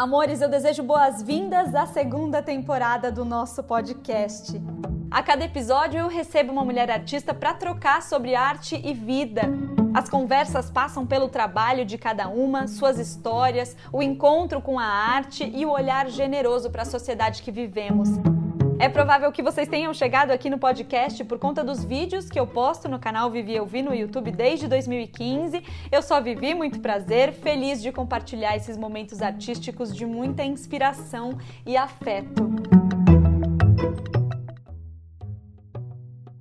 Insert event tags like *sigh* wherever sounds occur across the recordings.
Amores, eu desejo boas-vindas à segunda temporada do nosso podcast. A cada episódio eu recebo uma mulher artista para trocar sobre arte e vida. As conversas passam pelo trabalho de cada uma, suas histórias, o encontro com a arte e o olhar generoso para a sociedade que vivemos. É provável que vocês tenham chegado aqui no podcast por conta dos vídeos que eu posto no canal Vivi Eu Vi no YouTube desde 2015. Eu só Vivi, muito prazer, feliz de compartilhar esses momentos artísticos de muita inspiração e afeto.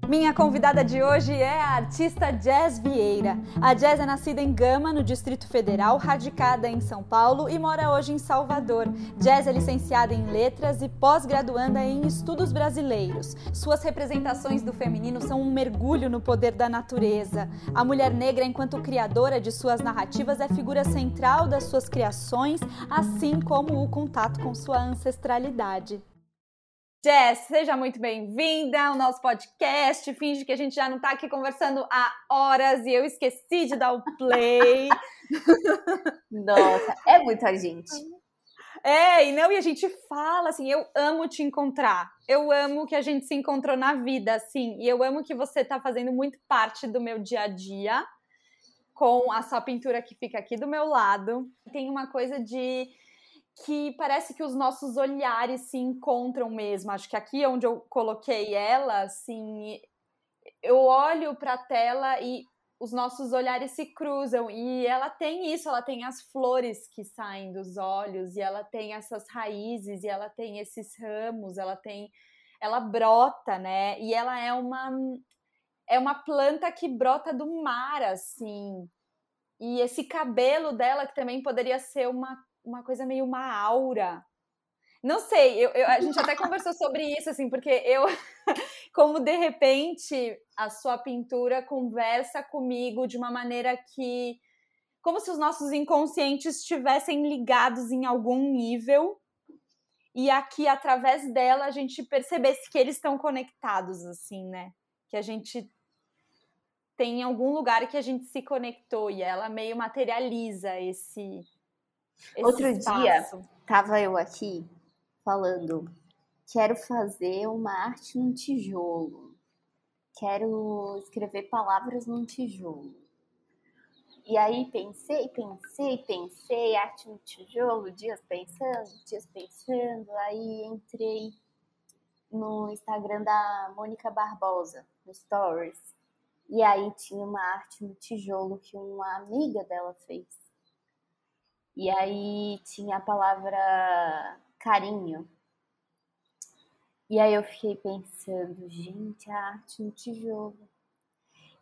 Minha convidada de hoje é a artista Jazz Vieira. A Jazz é nascida em Gama, no Distrito Federal, radicada em São Paulo e mora hoje em Salvador. Jazz é licenciada em letras e pós-graduanda em estudos brasileiros. Suas representações do feminino são um mergulho no poder da natureza. A mulher negra, enquanto criadora de suas narrativas, é figura central das suas criações, assim como o contato com sua ancestralidade. Jess, seja muito bem-vinda ao nosso podcast. Finge que a gente já não está aqui conversando há horas e eu esqueci de dar o play. *laughs* Nossa, é muita gente. É, e não, e a gente fala assim, eu amo te encontrar. Eu amo que a gente se encontrou na vida, assim, e eu amo que você está fazendo muito parte do meu dia a dia com a sua pintura que fica aqui do meu lado. Tem uma coisa de que parece que os nossos olhares se encontram mesmo. Acho que aqui onde eu coloquei ela, assim, eu olho para a tela e os nossos olhares se cruzam e ela tem isso, ela tem as flores que saem dos olhos e ela tem essas raízes e ela tem esses ramos, ela tem ela brota, né? E ela é uma é uma planta que brota do mar assim. E esse cabelo dela que também poderia ser uma uma coisa meio uma aura. Não sei, eu, eu, a gente até *laughs* conversou sobre isso, assim, porque eu, *laughs* como de repente a sua pintura conversa comigo de uma maneira que, como se os nossos inconscientes estivessem ligados em algum nível, e aqui, através dela, a gente percebesse que eles estão conectados, assim, né? Que a gente tem algum lugar que a gente se conectou, e ela meio materializa esse Outro espaço. dia, tava eu aqui falando, quero fazer uma arte num tijolo. Quero escrever palavras num tijolo. E aí pensei, pensei, pensei, arte no tijolo, dias pensando, dias pensando. Aí entrei no Instagram da Mônica Barbosa, no Stories. E aí tinha uma arte no tijolo que uma amiga dela fez. E aí tinha a palavra carinho. E aí eu fiquei pensando, gente, a arte no tijolo.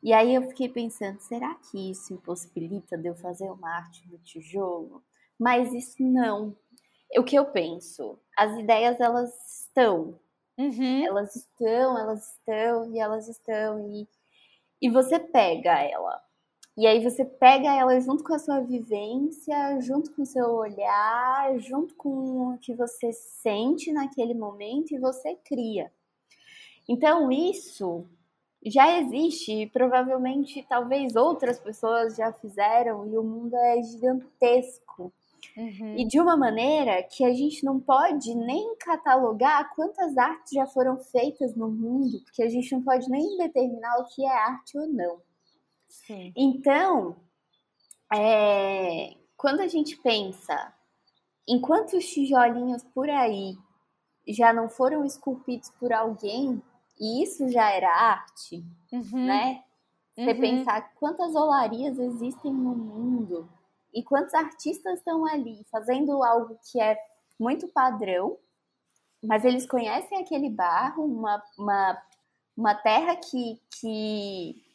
E aí eu fiquei pensando, será que isso impossibilita de eu fazer uma arte no tijolo? Mas isso não. O que eu penso? As ideias elas estão. Uhum. Elas estão, elas estão e elas estão. E, e você pega ela. E aí você pega ela junto com a sua vivência, junto com o seu olhar, junto com o que você sente naquele momento e você cria. Então isso já existe e provavelmente talvez outras pessoas já fizeram e o mundo é gigantesco. Uhum. E de uma maneira que a gente não pode nem catalogar quantas artes já foram feitas no mundo, porque a gente não pode nem determinar o que é arte ou não. Sim. Então, é, quando a gente pensa em quantos tijolinhos por aí já não foram esculpidos por alguém, e isso já era arte, uhum. né? Você uhum. pensar quantas olarias existem no mundo e quantos artistas estão ali fazendo algo que é muito padrão, mas eles conhecem aquele barro, uma, uma, uma terra que, que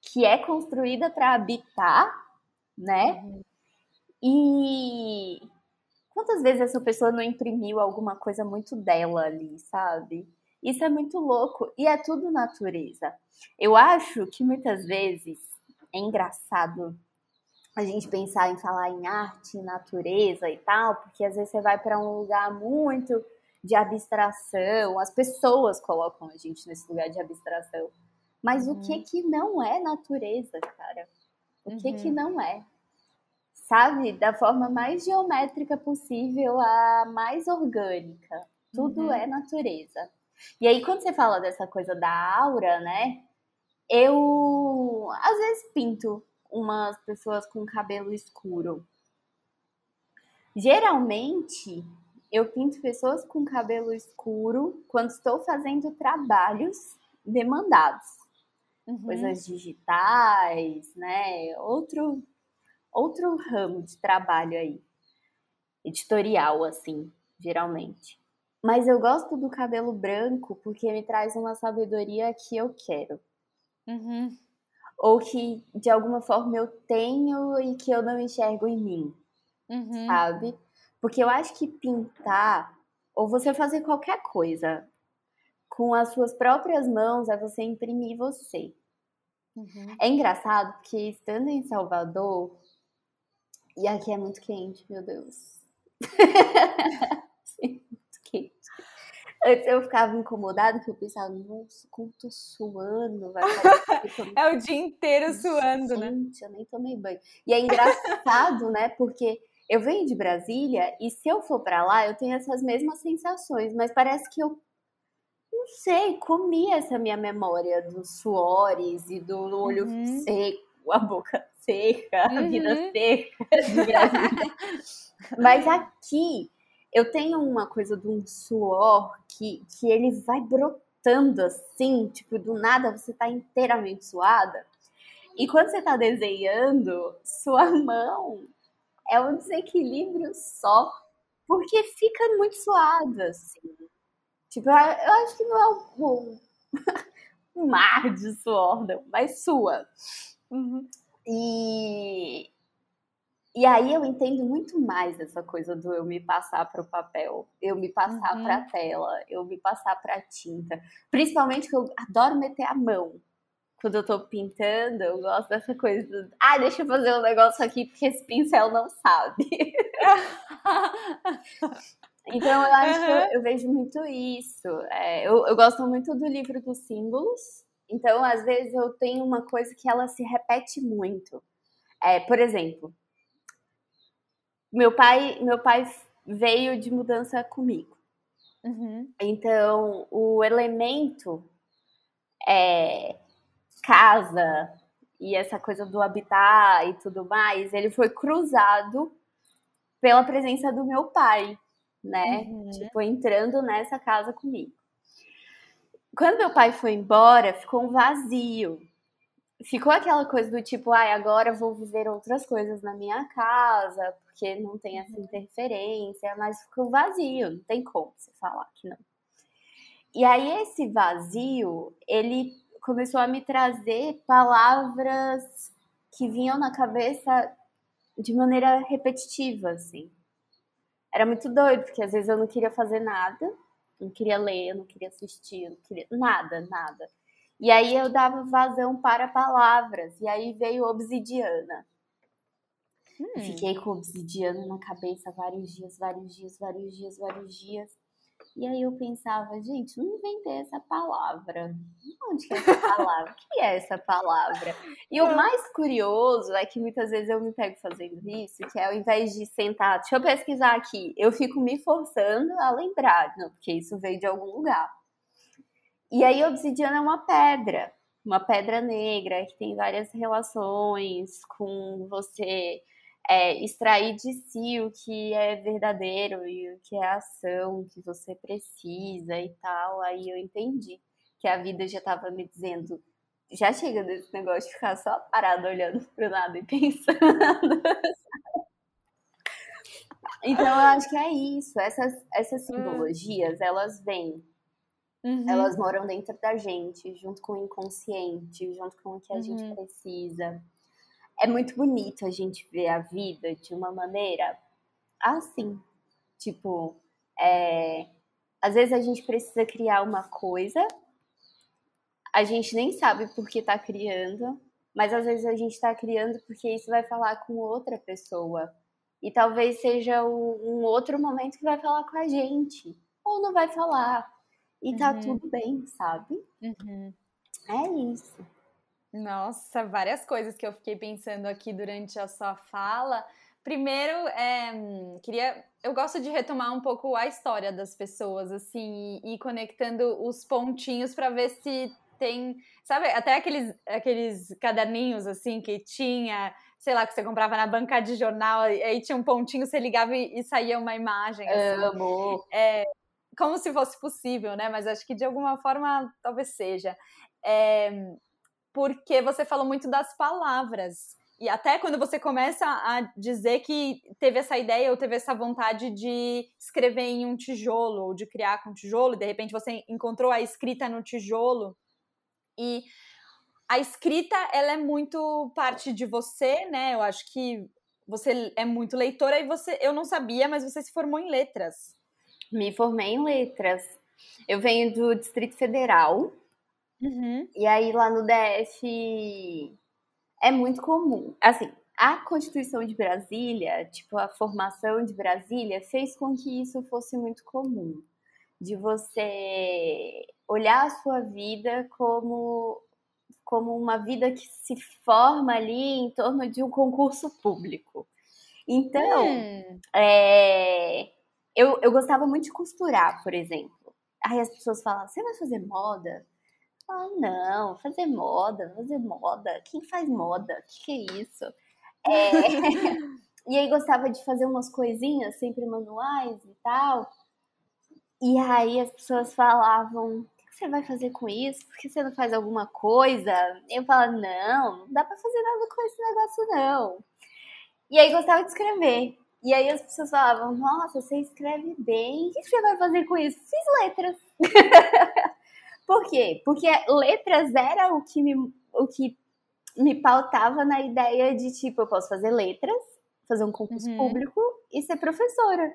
que é construída para habitar, né? Uhum. E quantas vezes essa pessoa não imprimiu alguma coisa muito dela ali, sabe? Isso é muito louco e é tudo natureza. Eu acho que muitas vezes é engraçado a gente pensar em falar em arte, natureza e tal, porque às vezes você vai para um lugar muito de abstração, as pessoas colocam a gente nesse lugar de abstração. Mas uhum. o que uhum. que não é natureza, cara? O que que uhum. não é? sabe? Da forma mais geométrica possível, a mais orgânica. Tudo uhum. é natureza. E aí, quando você fala dessa coisa da aura, né? Eu às vezes pinto umas pessoas com cabelo escuro. Geralmente, eu pinto pessoas com cabelo escuro quando estou fazendo trabalhos demandados. Uhum. Coisas digitais, né? Outro, outro ramo de trabalho aí. Editorial, assim, geralmente. Mas eu gosto do cabelo branco porque me traz uma sabedoria que eu quero. Uhum. Ou que de alguma forma eu tenho e que eu não enxergo em mim. Uhum. Sabe? Porque eu acho que pintar, ou você fazer qualquer coisa com as suas próprias mãos, é você imprimir você. Uhum. É engraçado porque estando em Salvador, e aqui é muito quente, meu Deus. *laughs* Sim, muito quente. Antes eu ficava incomodada, porque eu pensava, nossa, como tô suando. Vai *laughs* é o dia inteiro suando, Gente, né? Gente, eu nem tomei banho. E é engraçado, né? Porque eu venho de Brasília e se eu for para lá, eu tenho essas mesmas sensações, mas parece que eu não sei, comi essa minha memória dos suores e do olho uhum. seco, a boca seca, uhum. a vida uhum. seca *laughs* mas aqui eu tenho uma coisa de um suor que, que ele vai brotando assim, tipo, do nada você tá inteiramente suada. E quando você tá desenhando, sua mão é um desequilíbrio só, porque fica muito suada, assim. Tipo, eu acho que não é um, *laughs* um mar de suor, não, mas sua. Uhum. E, e aí eu entendo muito mais essa coisa do eu me passar para o papel, eu me passar uhum. para a tela, eu me passar para a tinta. Principalmente que eu adoro meter a mão quando eu tô pintando, eu gosto dessa coisa do, ah, deixa eu fazer um negócio aqui porque esse pincel não sabe. *laughs* então eu acho uhum. que eu, eu, vejo muito isso. É, eu, eu gosto muito do livro dos símbolos. Então, às vezes, eu tenho uma coisa que ela se repete muito. É, por exemplo, meu pai, meu pai veio de mudança comigo. Uhum. Então, o elemento é, casa e essa coisa do habitar e tudo mais, ele foi cruzado pela presença do meu pai, né? Uhum. Tipo, entrando nessa casa comigo. Quando meu pai foi embora, ficou um vazio. Ficou aquela coisa do tipo, ai, agora vou viver outras coisas na minha casa, porque não tem essa uhum. interferência, mas ficou vazio, não tem como você falar que não. E aí esse vazio, ele começou a me trazer palavras que vinham na cabeça de maneira repetitiva, assim. Era muito doido, porque às vezes eu não queria fazer nada, não queria ler, não queria assistir, não queria nada, nada. E aí eu dava vazão para palavras, e aí veio obsidiana. Hum. Fiquei com obsidiana na cabeça vários dias, vários dias, vários dias, vários dias. E aí eu pensava, gente, não inventei essa palavra. Onde que é essa palavra? O que é essa palavra? E o mais curioso é que muitas vezes eu me pego fazendo isso, que é ao invés de sentar, deixa eu pesquisar aqui, eu fico me forçando a lembrar, não, porque isso veio de algum lugar. E aí obsidiana é uma pedra, uma pedra negra que tem várias relações com você é, extrair de si o que é verdadeiro e o que é ação que você precisa e tal. Aí eu entendi que a vida já estava me dizendo, já chega desse negócio de ficar só parado olhando para o nada e *laughs* pensando. então eu acho que é isso. Essas, essas hum. simbologias, elas vêm. Uhum. Elas moram dentro da gente, junto com o inconsciente, junto com o que a uhum. gente precisa é muito bonito a gente ver a vida de uma maneira assim. Tipo, é, às vezes a gente precisa criar uma coisa, a gente nem sabe por que tá criando, mas às vezes a gente está criando porque isso vai falar com outra pessoa. E talvez seja um outro momento que vai falar com a gente. Ou não vai falar. E tá uhum. tudo bem, sabe? Uhum. É isso. Nossa, várias coisas que eu fiquei pensando aqui durante a sua fala, Primeiro, é, queria. Eu gosto de retomar um pouco a história das pessoas, assim, e, e conectando os pontinhos para ver se tem. Sabe, até aqueles, aqueles caderninhos, assim, que tinha, sei lá, que você comprava na banca de jornal, aí tinha um pontinho, você ligava e, e saía uma imagem. Assim. Amo! É, como se fosse possível, né? Mas acho que de alguma forma talvez seja. É, porque você falou muito das palavras. E até quando você começa a dizer que teve essa ideia ou teve essa vontade de escrever em um tijolo, ou de criar com tijolo, e de repente você encontrou a escrita no tijolo. E a escrita, ela é muito parte de você, né? Eu acho que você é muito leitora e você, eu não sabia, mas você se formou em letras. Me formei em letras. Eu venho do Distrito Federal. Uhum. E aí lá no DF é muito comum. Assim, a Constituição de Brasília, tipo, a formação de Brasília, fez com que isso fosse muito comum. De você olhar a sua vida como, como uma vida que se forma ali em torno de um concurso público. Então, hum. é, eu, eu gostava muito de costurar, por exemplo. Aí as pessoas falavam, você vai fazer moda? Ah, não, fazer moda, fazer moda. Quem faz moda? O que, que é isso? É... *laughs* e aí gostava de fazer umas coisinhas, sempre manuais e tal. E aí as pessoas falavam, o que você vai fazer com isso? Por que você não faz alguma coisa? Eu falava, não, não dá pra fazer nada com esse negócio, não. E aí gostava de escrever. E aí as pessoas falavam, nossa, você escreve bem, o que você vai fazer com isso? Fiz letras. *laughs* Por quê? Porque letras era o que me, o que me pautava na ideia de, tipo, eu posso fazer letras, fazer um concurso uhum. público e ser professora.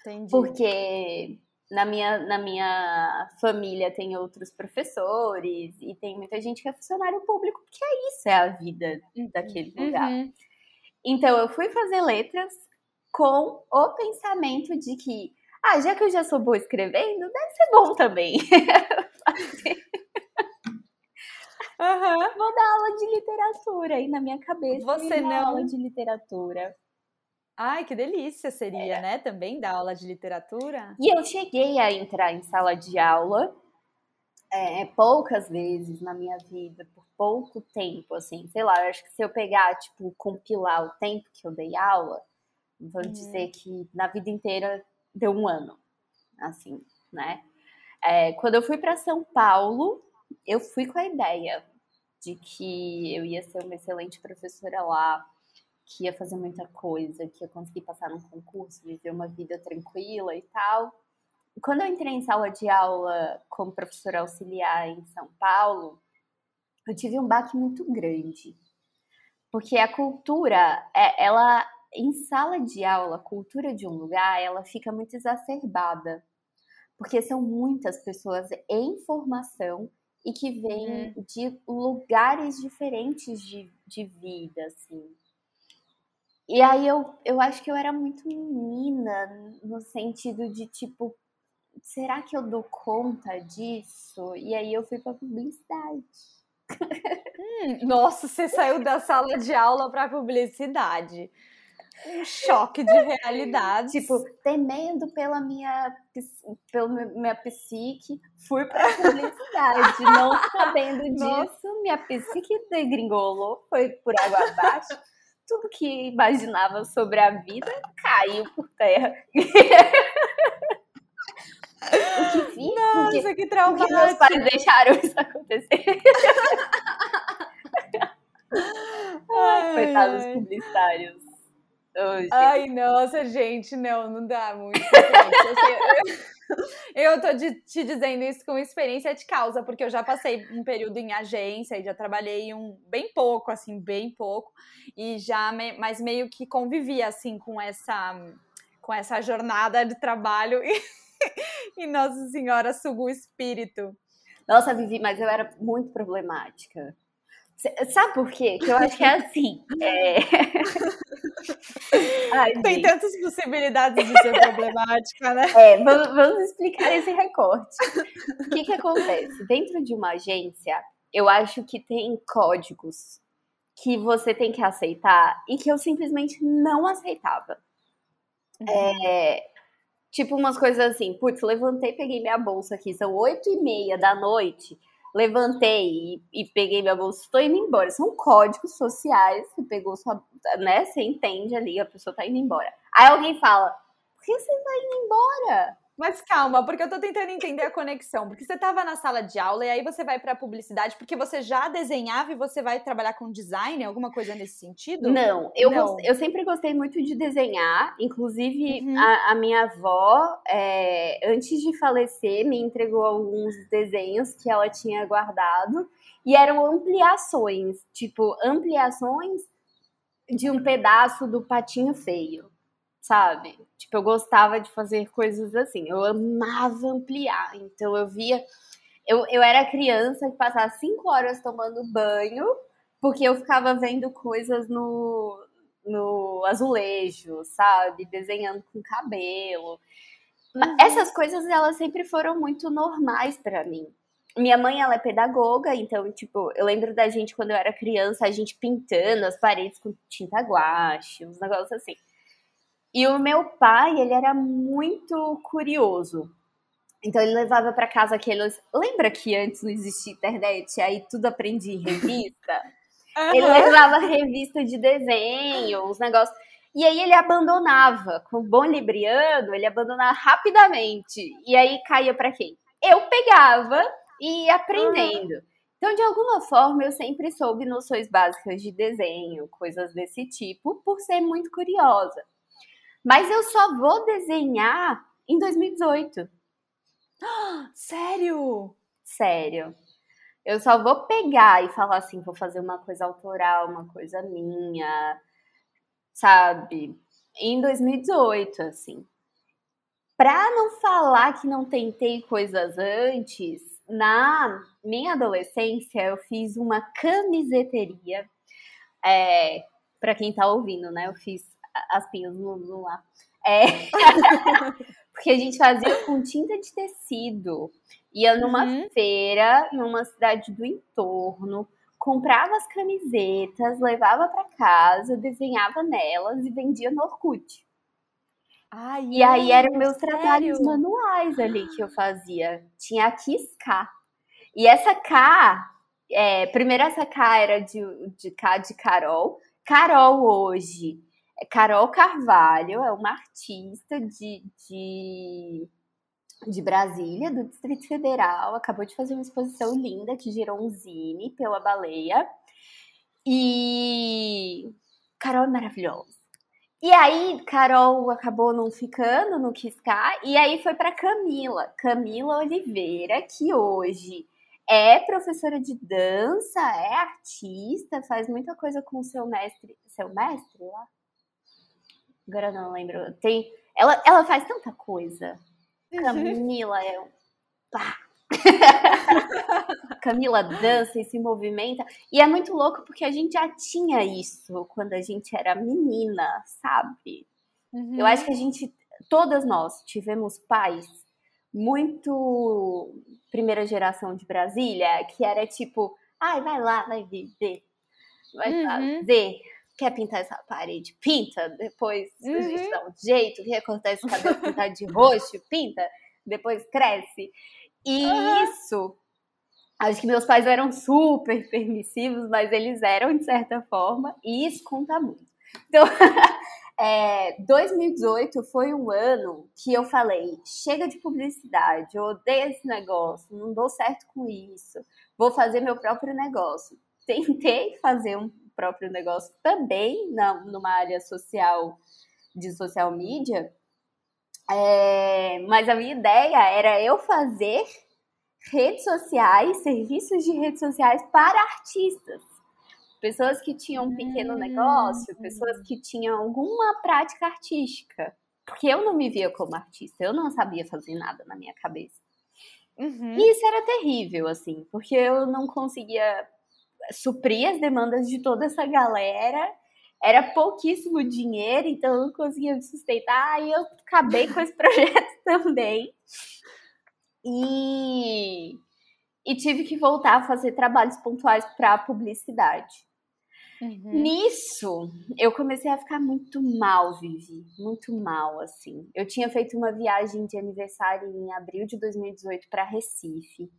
Entendi. Porque na minha, na minha família tem outros professores e tem muita gente que é funcionário público, porque é isso, é a vida uhum. daquele lugar. Uhum. Então eu fui fazer letras com o pensamento de que, ah, já que eu já sou boa escrevendo, deve ser bom também. *laughs* Uhum. Vou dar aula de literatura aí na minha cabeça. Você não. aula de literatura. Ai, que delícia seria, é. né? Também dar aula de literatura. E eu cheguei a entrar em sala de aula é, poucas vezes na minha vida, por pouco tempo, assim. Sei lá, eu acho que se eu pegar, tipo, compilar o tempo que eu dei aula, vou uhum. dizer que na vida inteira deu um ano, assim, né? É, quando eu fui para São Paulo, eu fui com a ideia de que eu ia ser uma excelente professora lá, que ia fazer muita coisa, que ia conseguir passar num concurso, viver uma vida tranquila e tal. Quando eu entrei em sala de aula como professora auxiliar em São Paulo, eu tive um baque muito grande. Porque a cultura, é, ela em sala de aula, a cultura de um lugar, ela fica muito exacerbada porque são muitas pessoas em formação e que vêm uhum. de lugares diferentes de, de vida, assim. E aí eu, eu acho que eu era muito menina, no sentido de tipo, será que eu dou conta disso? E aí eu fui para publicidade. Hum, nossa, você saiu da sala de aula para publicidade um choque de realidade. tipo, temendo pela minha, pela minha psique, fui pra publicidade. *laughs* não sabendo disso, minha psique degringolou, foi por água abaixo. Tudo que imaginava sobre a vida caiu por terra. o que fiz? Nossa, porque, que traumático. Porque meus pais deixaram isso acontecer. *laughs* Ai, coitados publicitários. Ai, nossa, gente, não, não dá muito. *laughs* eu, tô de, te dizendo isso com experiência de causa, porque eu já passei um período em agência e já trabalhei um bem pouco, assim, bem pouco, e já, me, mas meio que convivia, assim, com essa, com essa jornada de trabalho *laughs* e, e Nossa Senhora suga o espírito. Nossa, Vivi, mas eu era muito problemática. Sabe por quê? Que eu acho que é assim. É... *laughs* Ai, Tem gente. tantas possibilidades de ser problemática, né? *laughs* É, vamos, vamos explicar esse recorte. O que, que acontece? Dentro de uma agência, eu acho que tem códigos que você tem que aceitar e que eu simplesmente não aceitava. Uhum. É, tipo umas coisas assim, putz, levantei, peguei minha bolsa aqui, são oito e meia da noite, levantei e, e, peguei minha bolsa, estou indo embora. São códigos sociais, você pegou sua, né, você entende ali, a pessoa tá indo embora. Aí alguém fala, por que você tá indo embora? Mas calma, porque eu tô tentando entender a conexão. Porque você tava na sala de aula e aí você vai pra publicidade porque você já desenhava e você vai trabalhar com design, alguma coisa nesse sentido? Não, eu, Não. eu sempre gostei muito de desenhar. Inclusive, uhum. a, a, minha avó, é, antes de falecer, me entregou alguns desenhos que ela tinha guardado. E eram ampliações, tipo, ampliações de um pedaço do patinho feio sabe? Tipo, eu gostava de fazer coisas assim, eu amava ampliar. Então eu via. Eu, eu era criança que passava cinco horas tomando banho, porque eu ficava vendo coisas no, no azulejo, sabe? Desenhando com cabelo. Uhum. Essas coisas, elas sempre foram muito normais para mim. Minha mãe, ela é pedagoga, então, tipo, eu lembro da gente, quando eu era criança, a gente pintando as paredes com tinta guache, uns negócios assim. E o meu pai, ele era muito curioso. Então ele levava para casa aqueles. Lembra que antes não existia internet? Aí tudo aprendi em revista? Uhum. *laughs* Ele levava revista de desenho, os negócios. E aí ele abandonava. Com bom libriano, ele abandonava rapidamente. E aí caía para quem? Eu pegava e ia aprendendo. Uhum. Então, de alguma forma, eu sempre soube noções básicas de desenho, coisas desse tipo, por ser muito curiosa. Mas eu só vou desenhar em 2018. Sério? Sério. Eu só vou pegar e falar assim, vou fazer uma coisa autoral, uma coisa minha, sabe? Em 2018, assim. Pra não falar que não tentei coisas antes, na minha adolescência eu fiz uma camiseteria. É, para quem tá ouvindo, né? Eu fiz as pinhas no, no lá. É, *laughs* porque a gente fazia com tinta de tecido. Ia numa uhum. feira, numa cidade do entorno, comprava as camisetas, levava para casa, desenhava nelas e vendia no Orkut. Ai, e aí eram meus sério? trabalhos manuais ali que eu fazia. Tinha a K. E essa K, é, primeiro essa K era de, de K de Carol. Carol hoje é Carol Carvalho é uma artista de, de, de Brasília, do Distrito Federal. Acabou de fazer uma exposição linda que gerou um zine pela baleia. E Carol é maravilhosa. E aí, Carol acabou não ficando, não quis ficar, e aí foi para Camila, Camila Oliveira, que hoje é professora de dança, é artista, faz muita coisa com seu mestre, seu mestre lá, Agora não lembro. Tem, ela, ela faz tanta coisa. Uhum. Camila é um. Pá. *laughs* Camila dança e se movimenta. E é muito louco porque a gente já tinha isso quando a gente era menina, sabe? Uhum. Eu acho que a gente, todas nós, tivemos pais muito primeira geração de Brasília, que era tipo, ai, vai lá, vai viver, vai uhum. fazer quer pintar essa parede? Pinta. Depois uhum. a gente dá um jeito. Quer cortar esse cabelo, pintar de roxo? Pinta. Depois cresce. E uhum. isso. Acho que meus pais eram super permissivos, mas eles eram de certa forma, e isso conta muito. Então, *laughs* é, 2018 foi um ano que eu falei: chega de publicidade, eu odeio esse negócio, não dou certo com isso, vou fazer meu próprio negócio. Tentei fazer um próprio negócio também na, numa área social de social media. É, mas a minha ideia era eu fazer redes sociais, serviços de redes sociais para artistas. Pessoas que tinham um pequeno hum. negócio, pessoas que tinham alguma prática artística. Porque eu não me via como artista, eu não sabia fazer nada na minha cabeça. Uhum. E isso era terrível, assim, porque eu não conseguia suprir as demandas de toda essa galera. Era pouquíssimo dinheiro, então eu não conseguia me sustentar. E eu acabei com esse *laughs* projeto também. E, e tive que voltar a fazer trabalhos pontuais para publicidade. Uhum. Nisso, eu comecei a ficar muito mal, Vivi. Muito mal, assim. Eu tinha feito uma viagem de aniversário em abril de 2018 para Recife.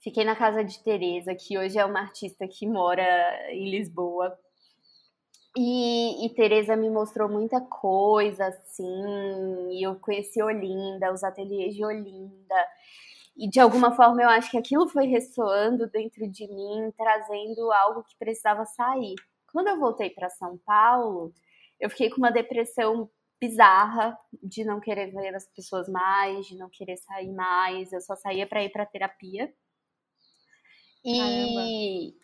Fiquei na casa de Tereza, que hoje é uma artista que mora em Lisboa. E, e Tereza me mostrou muita coisa, assim. E eu conheci Olinda, os ateliês de Olinda. E de alguma forma eu acho que aquilo foi ressoando dentro de mim, trazendo algo que precisava sair. Quando eu voltei para São Paulo, eu fiquei com uma depressão bizarra de não querer ver as pessoas mais, de não querer sair mais. Eu só saía para ir para terapia. E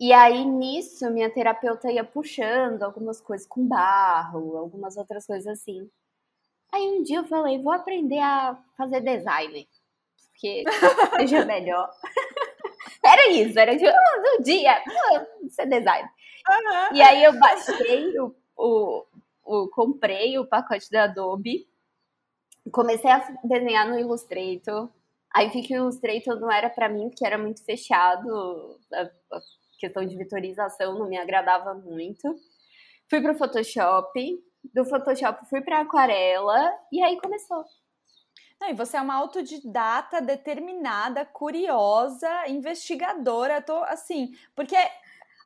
e aí nisso minha terapeuta ia puxando algumas coisas com barro, algumas outras coisas assim. Aí um dia eu falei, vou aprender a fazer design porque seja *laughs* melhor. *laughs* era isso, era de um dia, ser design. Uhum. E aí eu baixei o, o, o, comprei o pacote da Adobe, comecei a desenhar no Illustrator. Aí vi que o não era para mim, porque era muito fechado, a, questão de vitorização não me agradava muito. Fui pro Photoshop, do Photoshop fui para aquarela e aí começou. Não, e você é uma autodidata, determinada, curiosa, investigadora. Tô assim, porque.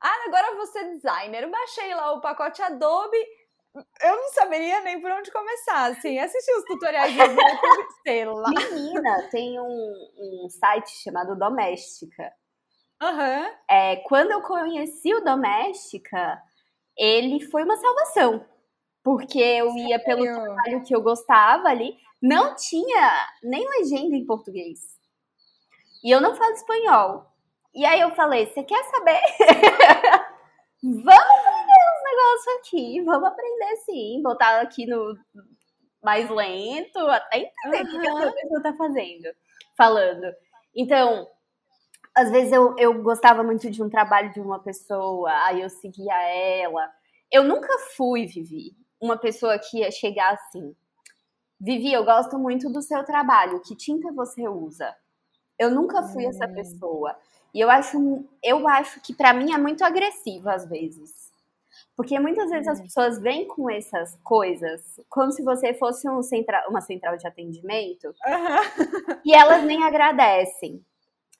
Ah, agora você designer. Baixei lá o pacote Adobe. Eu não saberia nem por onde começar, assim, assistir os tutoriais do YouTube, *laughs* sei lá. Menina, tem um, um site chamado Doméstica. Uhum. É, quando eu conheci o Doméstica, ele foi uma salvação. Porque eu ia pelo trabalho que eu gostava ali não tinha nem legenda em português. E eu não falo espanhol. E aí eu falei: você quer saber? *laughs* vamos negócios aqui, vamos aprender sim, botar aqui no mais lento, até entender uhum. o que a pessoa tá fazendo, falando. Então, às vezes eu, eu gostava muito de um trabalho de uma pessoa, aí eu seguia ela. Eu nunca fui, Vivi, uma pessoa que ia chegar assim. Vivi, eu gosto muito do seu trabalho. Que tinta você usa? Eu nunca fui hum. essa pessoa. E eu acho, eu acho que para mim é muito agressivo às vezes. Porque muitas vezes as hum. pessoas vêm com essas coisas como se você fosse um centra, uma central de atendimento uhum. e elas nem agradecem.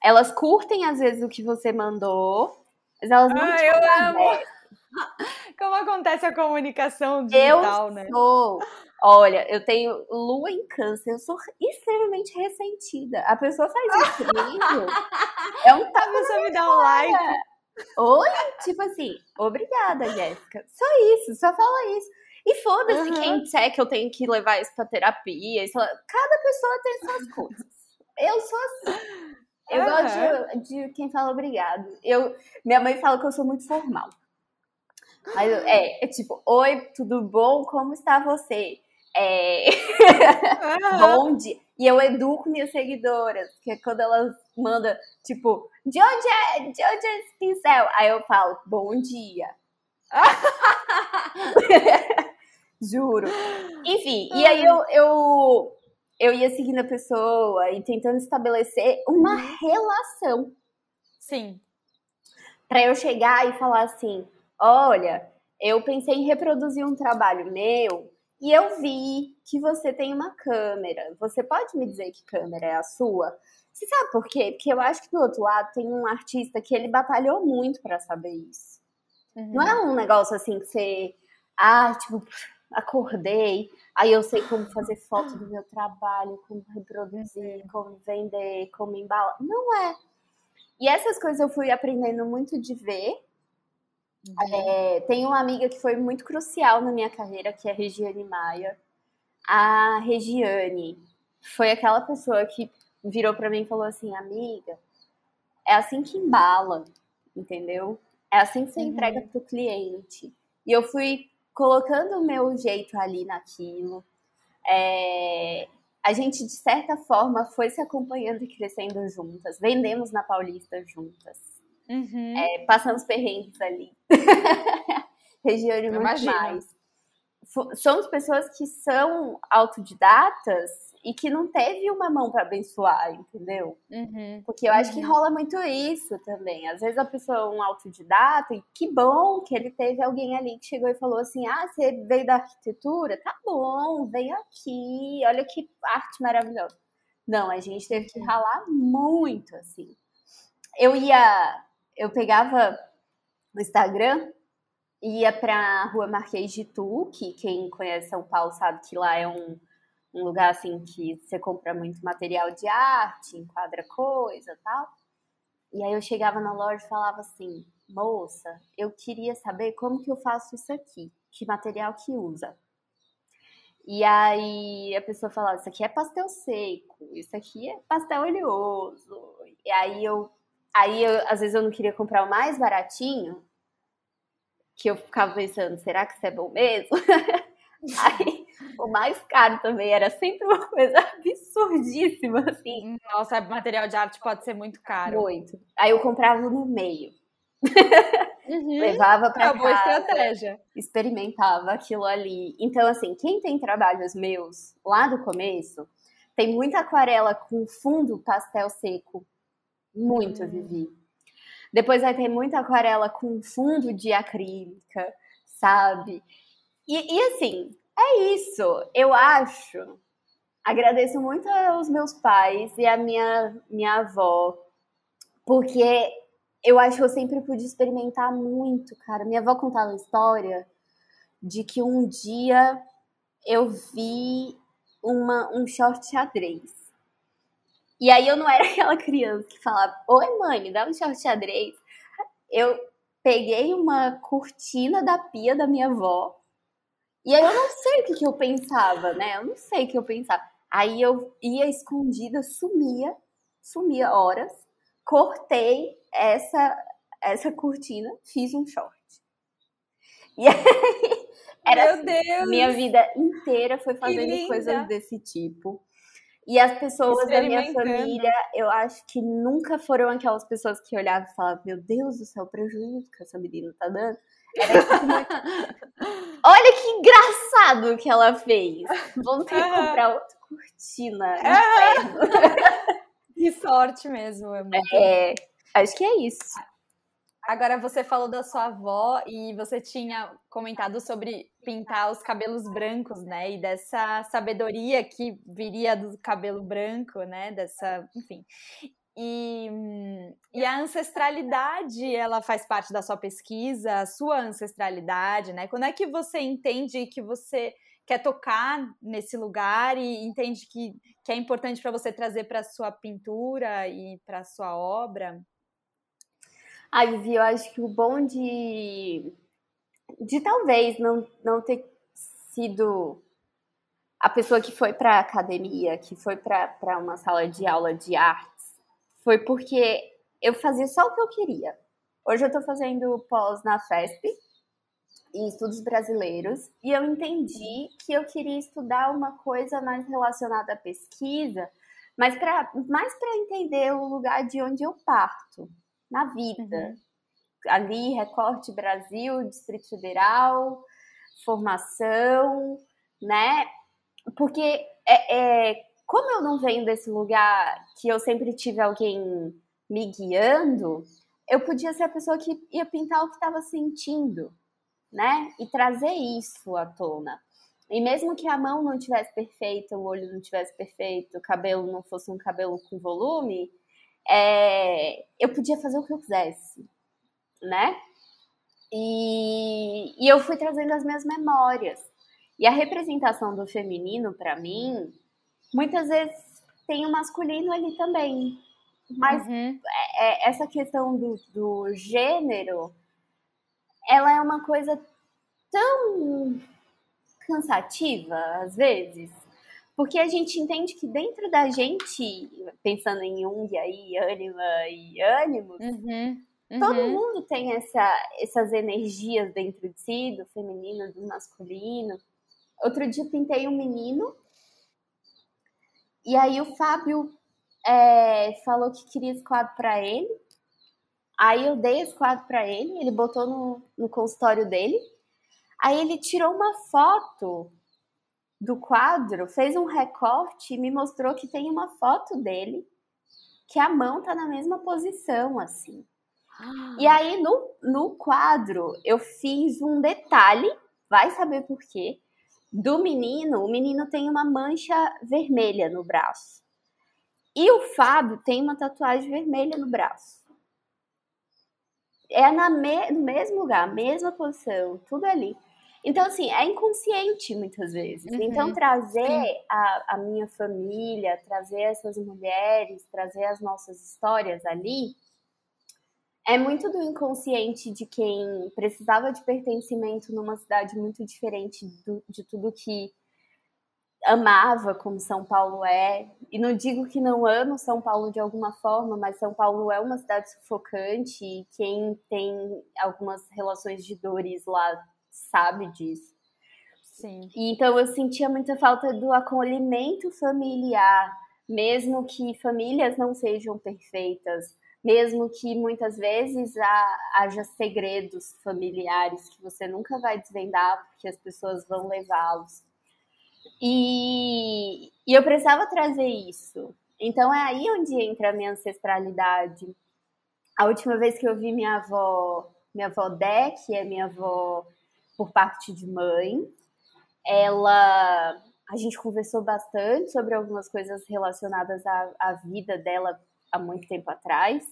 Elas curtem às vezes o que você mandou, mas elas não ah, te agradecem. *laughs* Como acontece a comunicação digital, eu né? Sou Olha, eu tenho lua em câncer, eu sou extremamente ressentida. A pessoa faz isso comigo. *laughs* é um tapa. A pessoa me dá um like. Oi? Tipo assim, obrigada, Jéssica. Só isso, só fala isso. E foda-se uhum. quem disser que eu tenho que levar isso pra terapia. Isso, cada pessoa tem suas coisas. Eu sou assim. Eu uhum. gosto de, de, quem fala obrigado. Eu, minha mãe fala que eu sou muito formal. Mas é, é tipo, oi, tudo bom? Como está você? É... *laughs* Uhum. bom dia. E eu educo minhas seguidoras, que é quando elas mandam, tipo, de onde é, de onde é esse pincel? Aí eu falo, bom dia. *laughs* Juro. Enfim, e aí eu, eu, eu ia seguindo a pessoa e tentando estabelecer uma uhum. relação. Sim. Para eu chegar e falar assim: olha, eu pensei em reproduzir um trabalho meu e eu vi que você tem uma câmera. Você pode me dizer que câmera é a sua? Você sabe por quê? Porque eu acho que do outro lado tem um artista que ele batalhou muito para saber isso. Uhum. Não é um negócio assim que você. Ah, tipo, acordei, aí eu sei como fazer foto do meu trabalho, como reproduzir, como vender, como embalar. Não é. E essas coisas eu fui aprendendo muito de ver Uhum. É, tem uma amiga que foi muito crucial na minha carreira, que é a Regiane Maia. A Regiane foi aquela pessoa que virou para mim e falou assim: amiga, é assim que embala, entendeu? É assim que você uhum. entrega para o cliente. E eu fui colocando o meu jeito ali naquilo. É, a gente, de certa forma, foi se acompanhando e crescendo juntas. Vendemos na Paulista juntas. Uhum. É, passamos perrengues ali. *laughs* Regiane muito mais. somos pessoas que são autodidatas e que não teve uma mão para abençoar, entendeu? Uhum, Porque eu uhum. acho que uhum. rola muito isso também. Às vezes a pessoa é um autodidata e que bom que ele teve alguém ali que chegou e falou assim: ah, você veio da arquitetura? Tá bom, vem aqui, olha que arte maravilhosa. Não, a gente teve que ralar muito, assim. Eu ia, eu pegava no Instagram ia para a Rua Marquês de Tu, que quem conhece São Paulo sabe que lá é um um lugar assim que você compra muito material de arte, enquadra coisa tal. E aí eu chegava na loja e falava assim, moça, eu queria saber como que eu faço isso aqui, que material que usa. E aí a pessoa falava, isso aqui é pastel seco, isso aqui é pastel oleoso. E aí eu, aí eu, às vezes eu não queria comprar o mais baratinho, que eu ficava pensando, será que isso é bom mesmo? *laughs* aí o mais caro também era sempre uma coisa absurdíssima, assim. Nossa, material de arte pode ser muito caro. Muito. Aí eu comprava no meio. Uhum. Levava para é boa estratégia. Experimentava aquilo ali. Então, assim, quem tem trabalhos meus lá do começo, tem muita aquarela com fundo pastel seco. Muito. Vivi. Depois vai ter muita aquarela com fundo de acrílica, sabe? E, e assim, é isso. Eu acho. Agradeço muito aos meus pais e à minha, minha avó, porque eu acho que eu sempre pude experimentar muito, cara. Minha avó contava a história de que um dia eu vi uma, um short xadrez. E aí eu não era *laughs* aquela criança que falava, oi mãe, me dá um short xadrez. Eu peguei uma cortina da pia da minha avó, e aí eu não sei o que, que eu pensava, né? Eu não sei o que eu pensava. Aí eu ia escondida, sumia, sumia horas, cortei essa, essa cortina, fiz um short. E *laughs* aí, era Meu assim, Deus! minha vida inteira foi fazendo coisas desse tipo. E as pessoas da minha família, eu acho que nunca foram aquelas pessoas que olhavam e falavam: Meu Deus do céu, prejuízo que essa menina tá dando. *laughs* Olha que engraçado que ela fez. Vamos ter que comprar outra cortina. *laughs* que sorte mesmo. É, é, acho que é isso. Agora você falou da sua avó e você tinha comentado sobre pintar os cabelos brancos, né? E dessa sabedoria que viria do cabelo branco, né? Dessa, enfim. E, e, a ancestralidade, ela faz parte da sua pesquisa, a sua ancestralidade, né? Quando é que você entende que você quer tocar nesse lugar e entende que, que é importante para você trazer para a sua pintura e para sua obra? Vivi, eu acho que o bom de, de talvez não, não ter sido a pessoa que foi para academia, que foi para uma sala de aula de arte, foi porque eu fazia só o que eu queria. Hoje eu estou fazendo pós na FESP, em estudos brasileiros, e eu entendi que eu queria estudar uma coisa mais relacionada à pesquisa, mas pra, mais para entender o lugar de onde eu parto na vida. Uhum. Ali, recorte Brasil, Distrito Federal, formação, né? Porque é, é como eu não venho desse lugar que eu sempre tive alguém me guiando, eu podia ser a pessoa que ia pintar o que estava sentindo, né? E trazer isso à tona. E mesmo que a mão não tivesse perfeita, o olho não tivesse perfeito, o cabelo não fosse um cabelo com volume, é, eu podia fazer o que eu quisesse, né? E, e eu fui trazendo as minhas memórias. E a representação do feminino, para mim, muitas vezes tem o masculino ali também. Mas uhum. é, é, essa questão do, do gênero, ela é uma coisa tão cansativa, às vezes, porque a gente entende que dentro da gente, pensando em Jung aí, ânima e ânimos, uhum, uhum. todo mundo tem essa, essas energias dentro de si, do feminino, do masculino. Outro dia pintei um menino e aí o Fábio é, falou que queria esse quadro para ele. Aí eu dei esse quadro para ele, ele botou no, no consultório dele. Aí ele tirou uma foto do quadro, fez um recorte e me mostrou que tem uma foto dele que a mão tá na mesma posição, assim. Ah. E aí no, no quadro eu fiz um detalhe, vai saber por quê, do menino. O menino tem uma mancha vermelha no braço. E o Fábio tem uma tatuagem vermelha no braço. É na me, no mesmo lugar, mesma posição, tudo ali. Então, assim, é inconsciente muitas vezes. Uhum. Então, trazer a, a minha família, trazer essas mulheres, trazer as nossas histórias ali, é muito do inconsciente de quem precisava de pertencimento numa cidade muito diferente do, de tudo que amava como São Paulo é. E não digo que não amo São Paulo de alguma forma, mas São Paulo é uma cidade sufocante e quem tem algumas relações de dores lá sabe disso. Sim. Então eu sentia muita falta do acolhimento familiar, mesmo que famílias não sejam perfeitas, mesmo que muitas vezes haja segredos familiares que você nunca vai desvendar porque as pessoas vão levá-los. E, e eu precisava trazer isso. Então é aí onde entra a minha ancestralidade. A última vez que eu vi minha avó, minha avó Dé, que é minha avó por parte de mãe. Ela, a gente conversou bastante sobre algumas coisas relacionadas à, à vida dela há muito tempo atrás.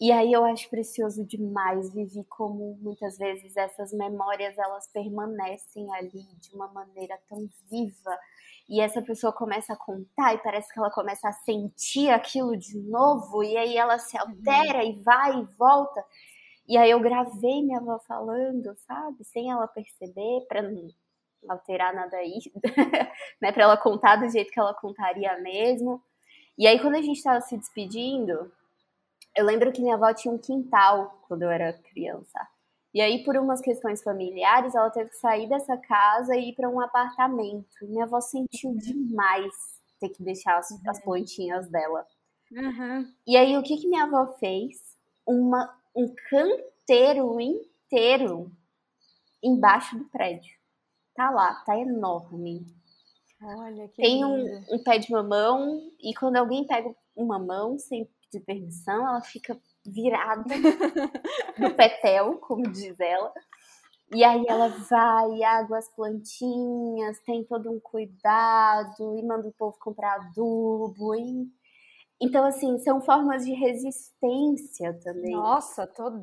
E aí eu acho precioso demais viver como muitas vezes essas memórias elas permanecem ali de uma maneira tão viva e essa pessoa começa a contar e parece que ela começa a sentir aquilo de novo e aí ela se altera uhum. e vai e volta. E aí eu gravei minha avó falando, sabe? Sem ela perceber, para não alterar nada aí, *laughs* né? Para ela contar do jeito que ela contaria mesmo. E aí quando a gente estava se despedindo, eu lembro que minha avó tinha um quintal quando eu era criança. E aí, por umas questões familiares, ela teve que sair dessa casa e ir para um apartamento. E minha avó sentiu demais ter que deixar as, as uhum. plantinhas dela. Uhum. E aí, o que, que minha avó fez? Uma um canteiro inteiro embaixo do prédio. Tá lá, tá enorme. Olha que Tem um, um, pé de mamão e quando alguém pega uma mamão sem pedir permissão, ela fica virada *laughs* no petel, como diz ela. E aí ela vai, água as plantinhas, tem todo um cuidado e manda o povo comprar adubo. E então, assim, são formas de resistência também. Nossa, toda,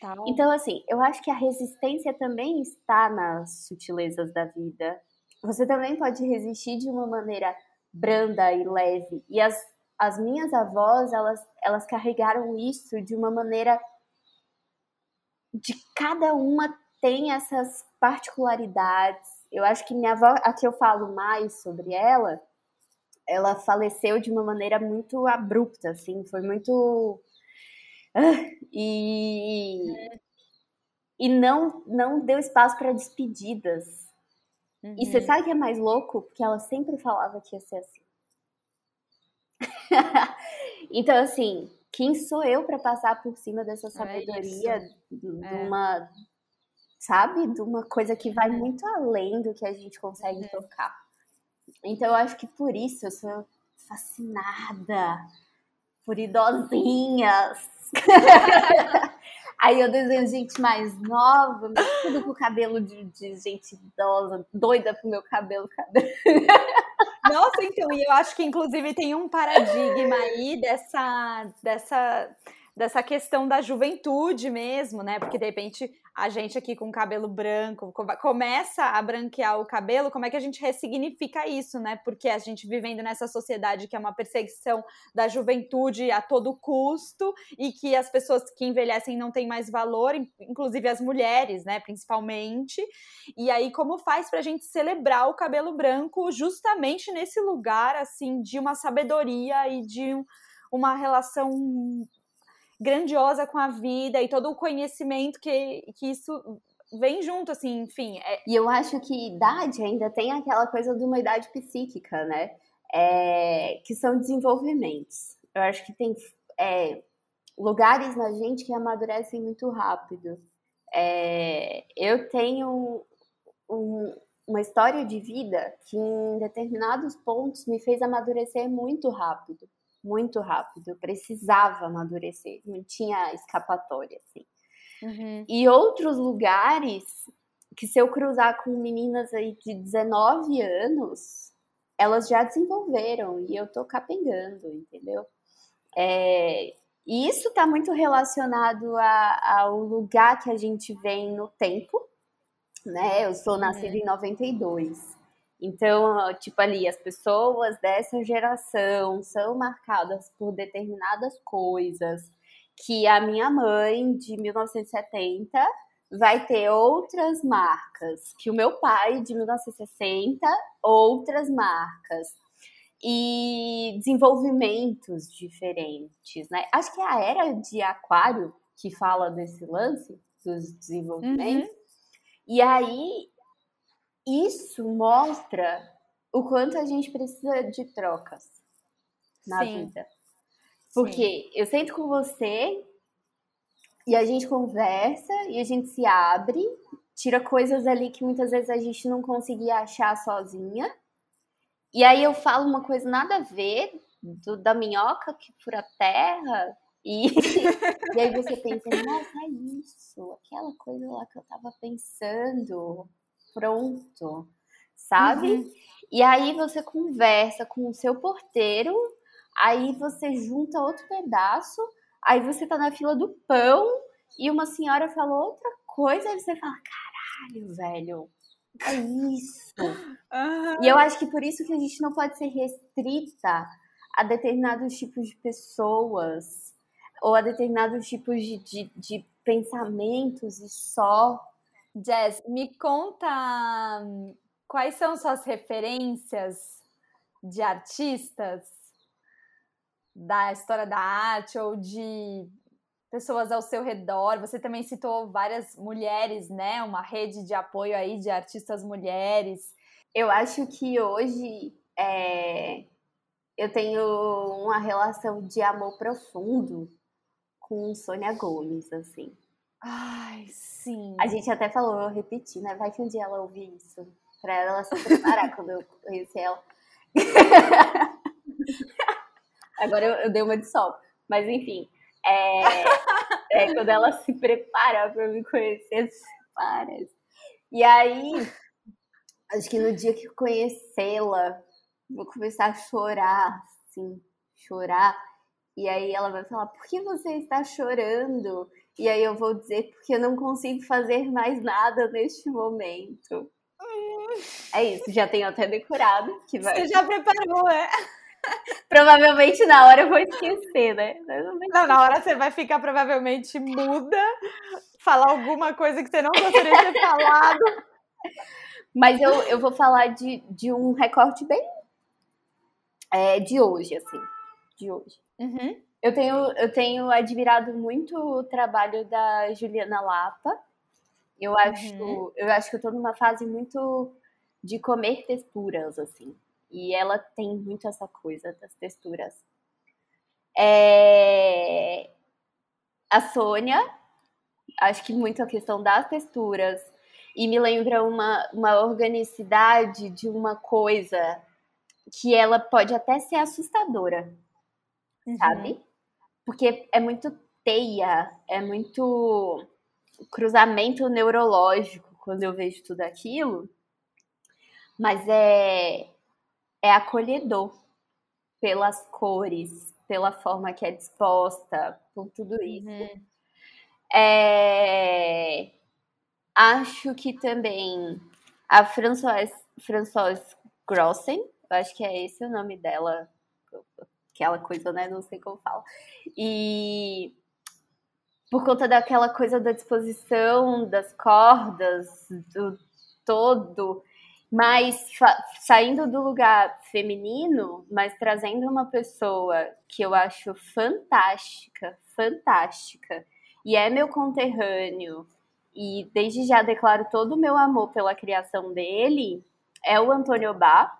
total. Então, assim, eu acho que a resistência também está nas sutilezas da vida. Você também pode resistir de uma maneira branda e leve. E as, as minhas avós, elas, elas carregaram isso de uma maneira. De cada uma tem essas particularidades. Eu acho que minha avó, a que eu falo mais sobre ela, ela faleceu de uma maneira muito abrupta, assim, foi muito e e não não deu espaço para despedidas. Uhum. E você uhum. sabe o que é mais louco? Porque ela sempre falava que ia ser assim. *laughs* então, assim, quem sou eu para passar por cima dessa é sabedoria é de uma, sabe, de uma coisa que vai uhum. muito além do que a gente consegue uhum. tocar. Então eu acho que por isso eu sou fascinada por idosinhas. *laughs* Aí eu desenho gente mais nova, tudo com cabelo de, de gente idosa, doida pro meu cabelo. *laughs* Nossa, então, e eu acho que inclusive tem um paradigma aí dessa, dessa, dessa questão da juventude mesmo, né? Porque de repente a gente aqui com cabelo branco começa a branquear o cabelo, como é que a gente ressignifica isso, né? Porque a gente vivendo nessa sociedade que é uma perseguição da juventude a todo custo e que as pessoas que envelhecem não têm mais valor, inclusive as mulheres, né, principalmente. E aí como faz pra gente celebrar o cabelo branco justamente nesse lugar assim de uma sabedoria e de um, uma relação grandiosa com a vida e todo o conhecimento que, que isso vem junto, assim, enfim. É... E eu acho que idade ainda tem aquela coisa de uma idade psíquica, né? É, que são desenvolvimentos. Eu acho que tem é, lugares na gente que amadurecem muito rápido. É, eu tenho um, uma história de vida que em determinados pontos me fez amadurecer muito rápido, muito rápido. Eu precisava amadurecer, não tinha escapatória, assim. Uhum. E outros lugares que se eu cruzar com meninas aí de 19 anos, elas já desenvolveram e eu tô capengando, entendeu? É, e isso está muito relacionado a, ao lugar que a gente vem no tempo, né? Eu sou nascida uhum. em 92. Então, tipo ali, as pessoas dessa geração são marcadas por determinadas coisas que a minha mãe de 1970 vai ter outras marcas, que o meu pai de 1960 outras marcas e desenvolvimentos diferentes, né? Acho que é a era de Aquário que fala desse lance dos desenvolvimentos. Uhum. E aí, isso mostra o quanto a gente precisa de trocas na Sim. vida. Porque Sim. eu sento com você e a gente conversa e a gente se abre, tira coisas ali que muitas vezes a gente não conseguia achar sozinha. E aí eu falo uma coisa nada a ver do, da minhoca que fura a terra e, *laughs* e aí você pensa, nossa, é isso, aquela coisa lá que eu tava pensando, pronto, sabe? Uhum. E aí você conversa com o seu porteiro, aí você junta outro pedaço, aí você tá na fila do pão e uma senhora falou outra coisa, aí você fala, caralho, velho, é isso. Uhum. E eu acho que por isso que a gente não pode ser restrita a determinados tipos de pessoas, ou a determinados tipos de, de, de pensamentos e só. Jess, me conta quais são suas referências de artistas da história da arte ou de pessoas ao seu redor. Você também citou várias mulheres, né? Uma rede de apoio aí de artistas mulheres. Eu acho que hoje é, eu tenho uma relação de amor profundo com Sônia Gomes, assim. Ai, sim. A gente até falou, eu repeti, né? Vai que um dia ela ouvir isso. Pra ela se preparar quando eu conheci ela. *laughs* Agora eu, eu, dei uma de sol. Mas enfim. É, é quando ela se prepara pra me conhecer, várias. E aí, acho que no dia que eu conhecê-la, vou começar a chorar, assim, chorar. E aí ela vai falar: por que você está chorando? E aí eu vou dizer: porque eu não consigo fazer mais nada neste momento. É isso, já tenho até decorado. Que vai... Você já preparou, é? *laughs* Provavelmente na hora eu vou esquecer, né? Não, na hora você vai ficar provavelmente muda, falar alguma coisa que você não gostaria de ter falado. Mas eu, eu vou falar de, de um recorte bem é, de hoje, assim. De hoje. Uhum. Eu, tenho, eu tenho admirado muito o trabalho da Juliana Lapa. Eu acho, uhum. eu acho que eu tô numa fase muito de comer texturas, assim. E ela tem muito essa coisa das texturas. É... A Sônia, acho que muito a questão das texturas. E me lembra uma, uma organicidade de uma coisa que ela pode até ser assustadora uhum. sabe? Porque é muito teia, é muito cruzamento neurológico quando eu vejo tudo aquilo, mas é, é acolhedor pelas cores, pela forma que é disposta, por tudo isso. Uhum. É, acho que também a Françoise, Françoise Grossen, eu acho que é esse o nome dela, aquela coisa, né? Não sei como fala. E por conta daquela coisa da disposição das cordas, do todo, mas saindo do lugar feminino, mas trazendo uma pessoa que eu acho fantástica, fantástica, e é meu conterrâneo, e desde já declaro todo o meu amor pela criação dele, é o Antônio Bá,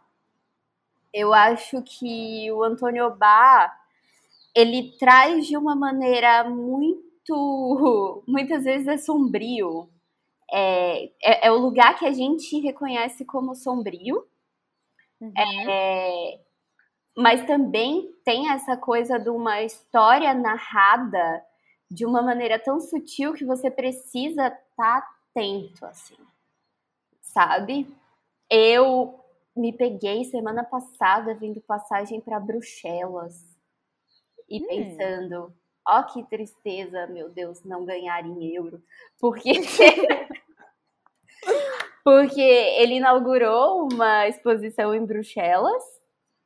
eu acho que o Antônio Bá ele traz de uma maneira muito. *laughs* Muitas vezes é sombrio. É, é, é, o lugar que a gente reconhece como sombrio. Uhum. É, mas também tem essa coisa de uma história narrada de uma maneira tão sutil que você precisa estar tá atento, assim, sabe? Eu me peguei semana passada vendo passagem para Bruxelas e hum. pensando, ó oh, que tristeza, meu Deus, não ganhar em euro, porque *laughs* porque ele inaugurou uma exposição em Bruxelas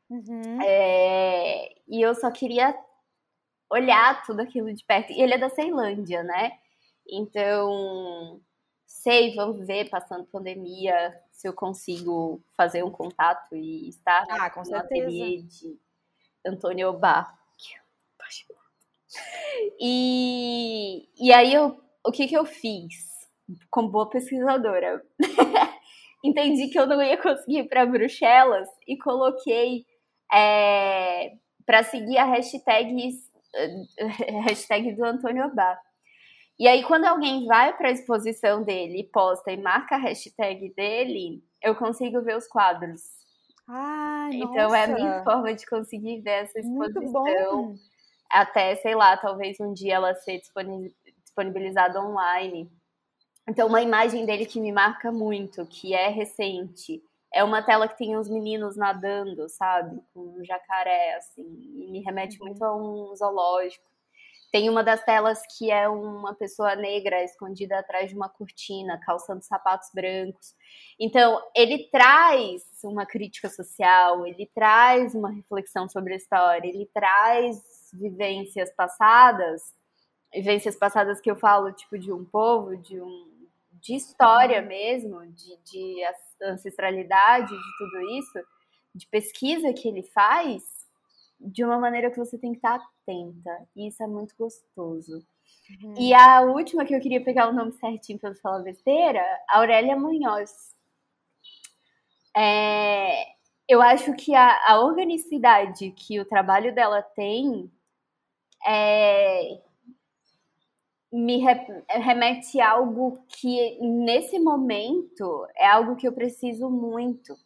uhum. é... e eu só queria olhar tudo aquilo de perto. E ele é da Ceilândia, né? Então, sei, vamos ver, passando pandemia, se eu consigo fazer um contato e estar ah, com na ateliê de Antônio Obá. E, e aí, eu, o que, que eu fiz como boa pesquisadora? *laughs* Entendi que eu não ia conseguir ir para Bruxelas e coloquei é, para seguir a hashtag, hashtag do Antônio Obá. E aí, quando alguém vai para a exposição dele, posta e marca a hashtag dele, eu consigo ver os quadros. Ai, então nossa. é a minha forma de conseguir ver essa exposição. Até, sei lá, talvez um dia ela ser disponibilizada online. Então, uma imagem dele que me marca muito, que é recente, é uma tela que tem uns meninos nadando, sabe? Com um jacaré, assim. E me remete muito a um zoológico. Tem uma das telas que é uma pessoa negra escondida atrás de uma cortina, calçando sapatos brancos. Então, ele traz uma crítica social, ele traz uma reflexão sobre a história, ele traz vivências passadas, vivências passadas que eu falo, tipo, de um povo, de um de história mesmo, de, de ancestralidade, de tudo isso, de pesquisa que ele faz, de uma maneira que você tem que estar atenta. E isso é muito gostoso. Uhum. E a última que eu queria pegar o nome certinho para falar besteira, Aurélia Munhoz. É, eu acho que a, a, organicidade que o trabalho dela tem é, me remete a algo que, nesse momento, é algo que eu preciso muito.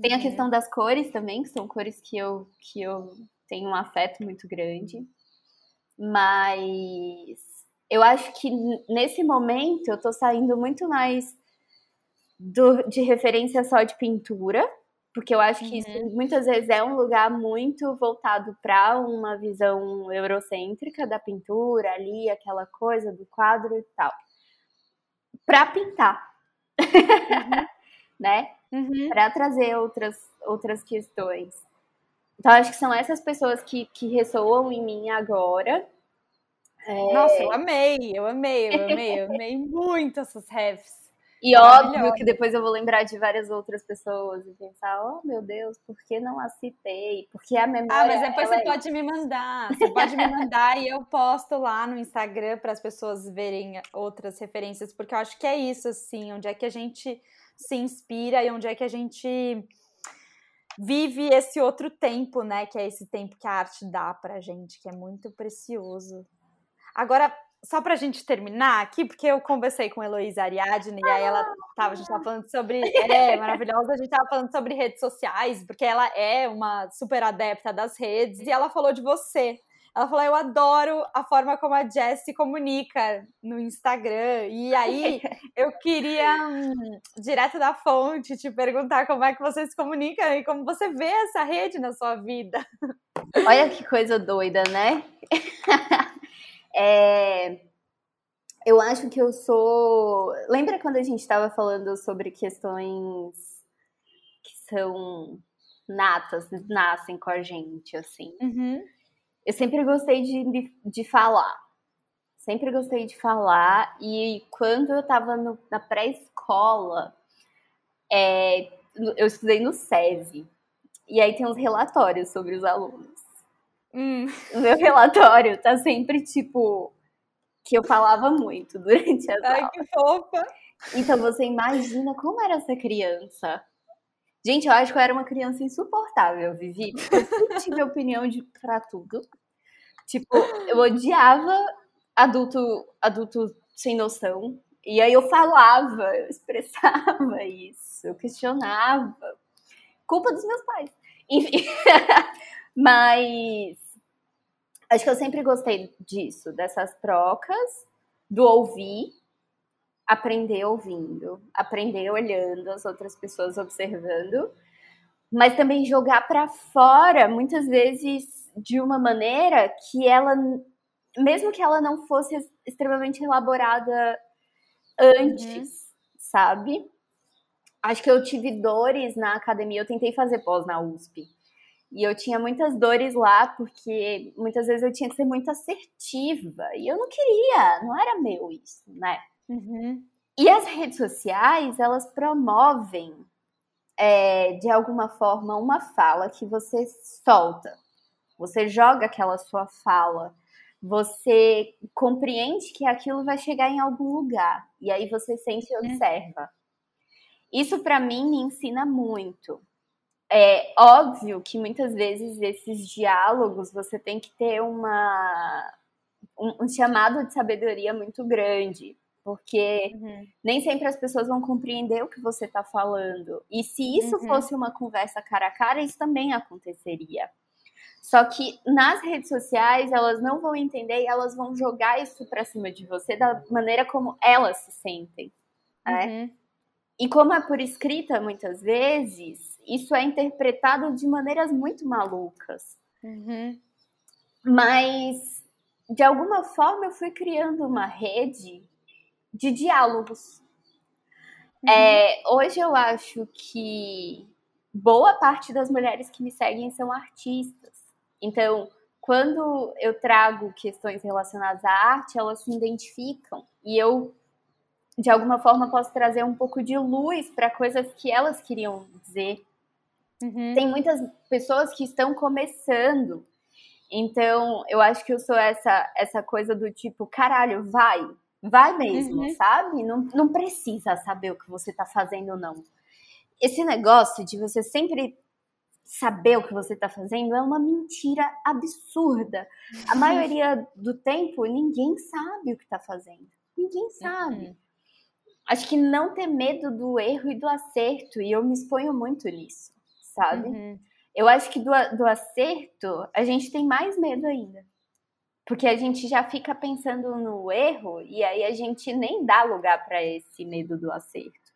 Tem a uhum. questão das cores também, que são cores que eu, que eu tenho um afeto muito grande. Mas eu acho que nesse momento eu tô saindo muito mais do, de referência só de pintura, porque eu acho que isso uhum. muitas vezes é um lugar muito voltado para uma visão eurocêntrica da pintura ali, aquela coisa do quadro e tal. Para pintar. Uhum. *laughs* né? Uhum. Para trazer outras, outras questões. Então, acho que são essas pessoas que, que ressoam em mim agora. É... Nossa, eu amei, eu amei, eu amei, eu amei *laughs* muito essas refs. E óbvio que depois eu vou lembrar de várias outras pessoas e pensar, oh meu Deus, por que não a citei? Porque a memória. Ah, mas depois você é... pode me mandar. *laughs* Você pode me mandar e eu posto lá no Instagram para as pessoas verem outras referências, porque eu acho que é isso, assim, onde é que a gente se inspira e onde é que a gente vive esse outro tempo, né? Que é esse tempo que a arte dá pra gente, que é muito precioso. Agora, só pra gente terminar aqui, porque eu conversei com Heloísa Ariadne, e aí ela tava, a gente tava falando sobre. É, maravilhosa, a gente tava falando sobre redes sociais, porque ela é uma super adepta das redes, e ela falou de você. Ela falou: Eu adoro a forma como a Jess se comunica no Instagram. E aí *laughs* eu queria, hum, direto da fonte, te perguntar como é que você se comunica e como você vê essa rede na sua vida. Olha que coisa doida, né? *laughs* É, eu acho que eu sou. Lembra quando a gente estava falando sobre questões que são natas, nascem com a gente, assim? Uhum. Eu sempre gostei de, de falar. Sempre gostei de falar. E quando eu estava na pré-escola, é, eu estudei no SESI. E aí tem uns relatórios sobre os alunos. Hum. O meu relatório tá sempre tipo que eu falava muito *laughs* durante as Ai, aulas. que fofa! Então você imagina como era essa criança. Gente, eu acho que eu era uma criança insuportável, Vivi, eu tive opinião de, pra tudo. Tipo, eu odiava adulto, adulto sem noção. E aí eu falava, eu expressava isso, eu questionava. Culpa dos meus pais. Enfim. *laughs* Mas acho que eu sempre gostei disso, dessas trocas, do ouvir, aprender ouvindo, aprender olhando as outras pessoas observando, mas também jogar para fora, muitas vezes de uma maneira que ela, mesmo que ela não fosse extremamente elaborada antes, uhum. sabe? Acho que eu tive dores na academia, eu tentei fazer pós na USP. E eu tinha muitas dores lá, porque muitas vezes eu tinha que ser muito assertiva. E eu não queria, não era meu isso, né? Uhum. E as redes sociais, elas promovem, é, de alguma forma, uma fala que você solta. Você joga aquela sua fala. Você compreende que aquilo vai chegar em algum lugar. E aí você sempre uhum. observa. Isso, para mim, me ensina muito é óbvio que muitas vezes esses diálogos você tem que ter uma, um, um chamado de sabedoria muito grande, porque uhum. nem sempre as pessoas vão compreender o que você está falando. E se isso uhum. fosse uma conversa cara a cara, isso também aconteceria. Só que nas redes sociais elas não vão entender e elas vão jogar isso para cima de você da maneira como elas se sentem. Né? Uhum. E como é por escrita muitas vezes, isso é interpretado de maneiras muito malucas. Uhum. Mas, de alguma forma, eu fui criando uma rede de diálogos. Uhum. É, hoje eu acho que boa parte das mulheres que me seguem são artistas. Então, quando eu trago questões relacionadas à arte, elas se identificam. E eu de alguma forma posso trazer um pouco de luz para coisas que elas queriam dizer. Uhum. Tem muitas pessoas que estão começando. Então, eu acho que eu sou essa essa coisa do tipo, caralho, vai, vai mesmo, uhum. sabe? Não, não precisa saber o que você está fazendo, não. Esse negócio de você sempre saber o que você está fazendo é uma mentira absurda. A maioria do tempo, ninguém sabe o que está fazendo. Ninguém sabe. Uhum acho que não ter medo do erro e do acerto, e eu me exponho muito nisso, sabe? Uhum. Eu acho que do, do acerto a gente tem mais medo ainda. Porque a gente já fica pensando no erro e aí a gente nem dá lugar para esse medo do acerto.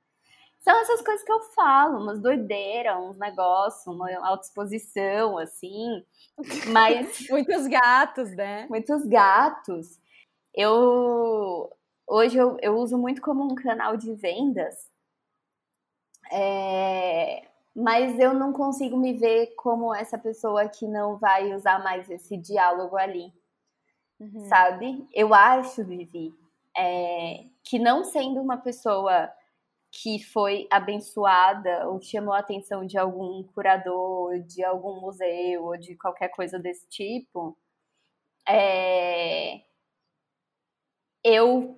São essas coisas que eu falo, umas doideiras, uns negócios, uma autoexposição, assim. *laughs* Mas. Muitos gatos, né? Muitos gatos. Eu hoje eu, eu uso muito como um canal de vendas, é, mas eu não consigo me ver como essa pessoa que não vai usar mais esse diálogo ali, uhum. sabe? Eu acho, Vivi, é, que não sendo uma pessoa que foi abençoada ou chamou a atenção de algum curador, de algum museu ou de qualquer coisa desse tipo, é, eu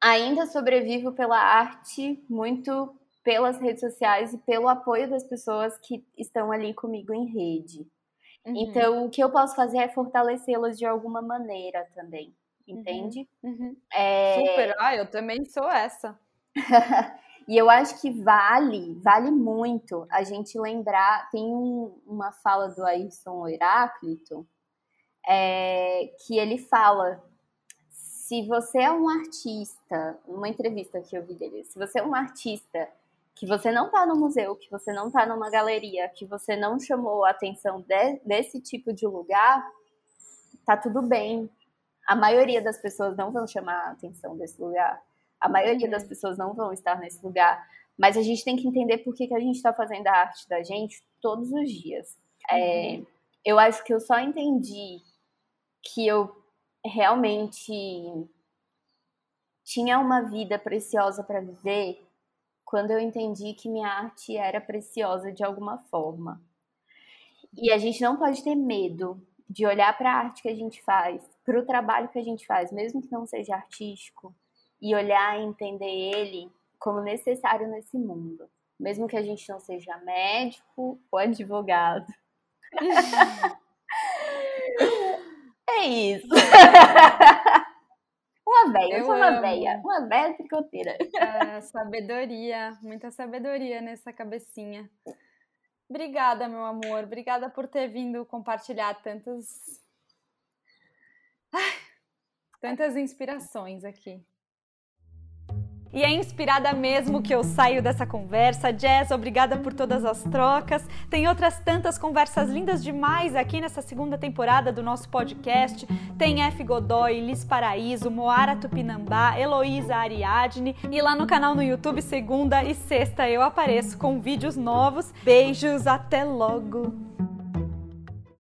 ainda sobrevivo pela arte, muito pelas redes sociais e pelo apoio das pessoas que estão ali comigo em rede. Uhum. Então, o que eu posso fazer é fortalecê-las de alguma maneira também, uhum. entende? Uhum. É... Super, ah, eu também sou essa. *laughs* e eu acho que vale, vale muito a gente lembrar. Tem um, uma fala do Ayrton Heráclito é, que ele fala se você é um artista, uma entrevista que eu vi dele, se você é um artista que você não está no museu, que você não está numa galeria, que você não chamou a atenção de, desse tipo de lugar, tá tudo bem. A maioria das pessoas não vão chamar a atenção desse lugar. A maioria das uhum. pessoas não vão estar nesse lugar. Mas a gente tem que entender por que, que a gente está fazendo a arte da gente todos os dias. É, uhum. É, eu acho que eu só entendi que eu realmente tinha uma vida preciosa para viver quando eu entendi que minha arte era preciosa de alguma forma. E a gente não pode ter medo de olhar para a arte que a gente faz, para o trabalho que a gente faz, mesmo que não seja artístico, e olhar e entender ele como necessário nesse mundo, mesmo que a gente não seja médico ou advogado. *laughs* É isso. *laughs* uma velha, eu, sou uma velha, uma velha tricoteira. *laughs* É, sabedoria, muita sabedoria nessa cabecinha. Obrigada, meu amor. Obrigada por ter vindo compartilhar tantas. Ai, tantas inspirações aqui. E é inspirada mesmo que eu saio dessa conversa. Jazz, obrigada por todas as trocas. Tem outras tantas conversas lindas demais aqui nessa segunda temporada do nosso podcast. Tem F. Godoy, Liz Paraíso, Moara Tupinambá, Heloísa Ariadne. E lá no canal no YouTube, segunda e sexta, eu apareço com vídeos novos. Beijos, até logo!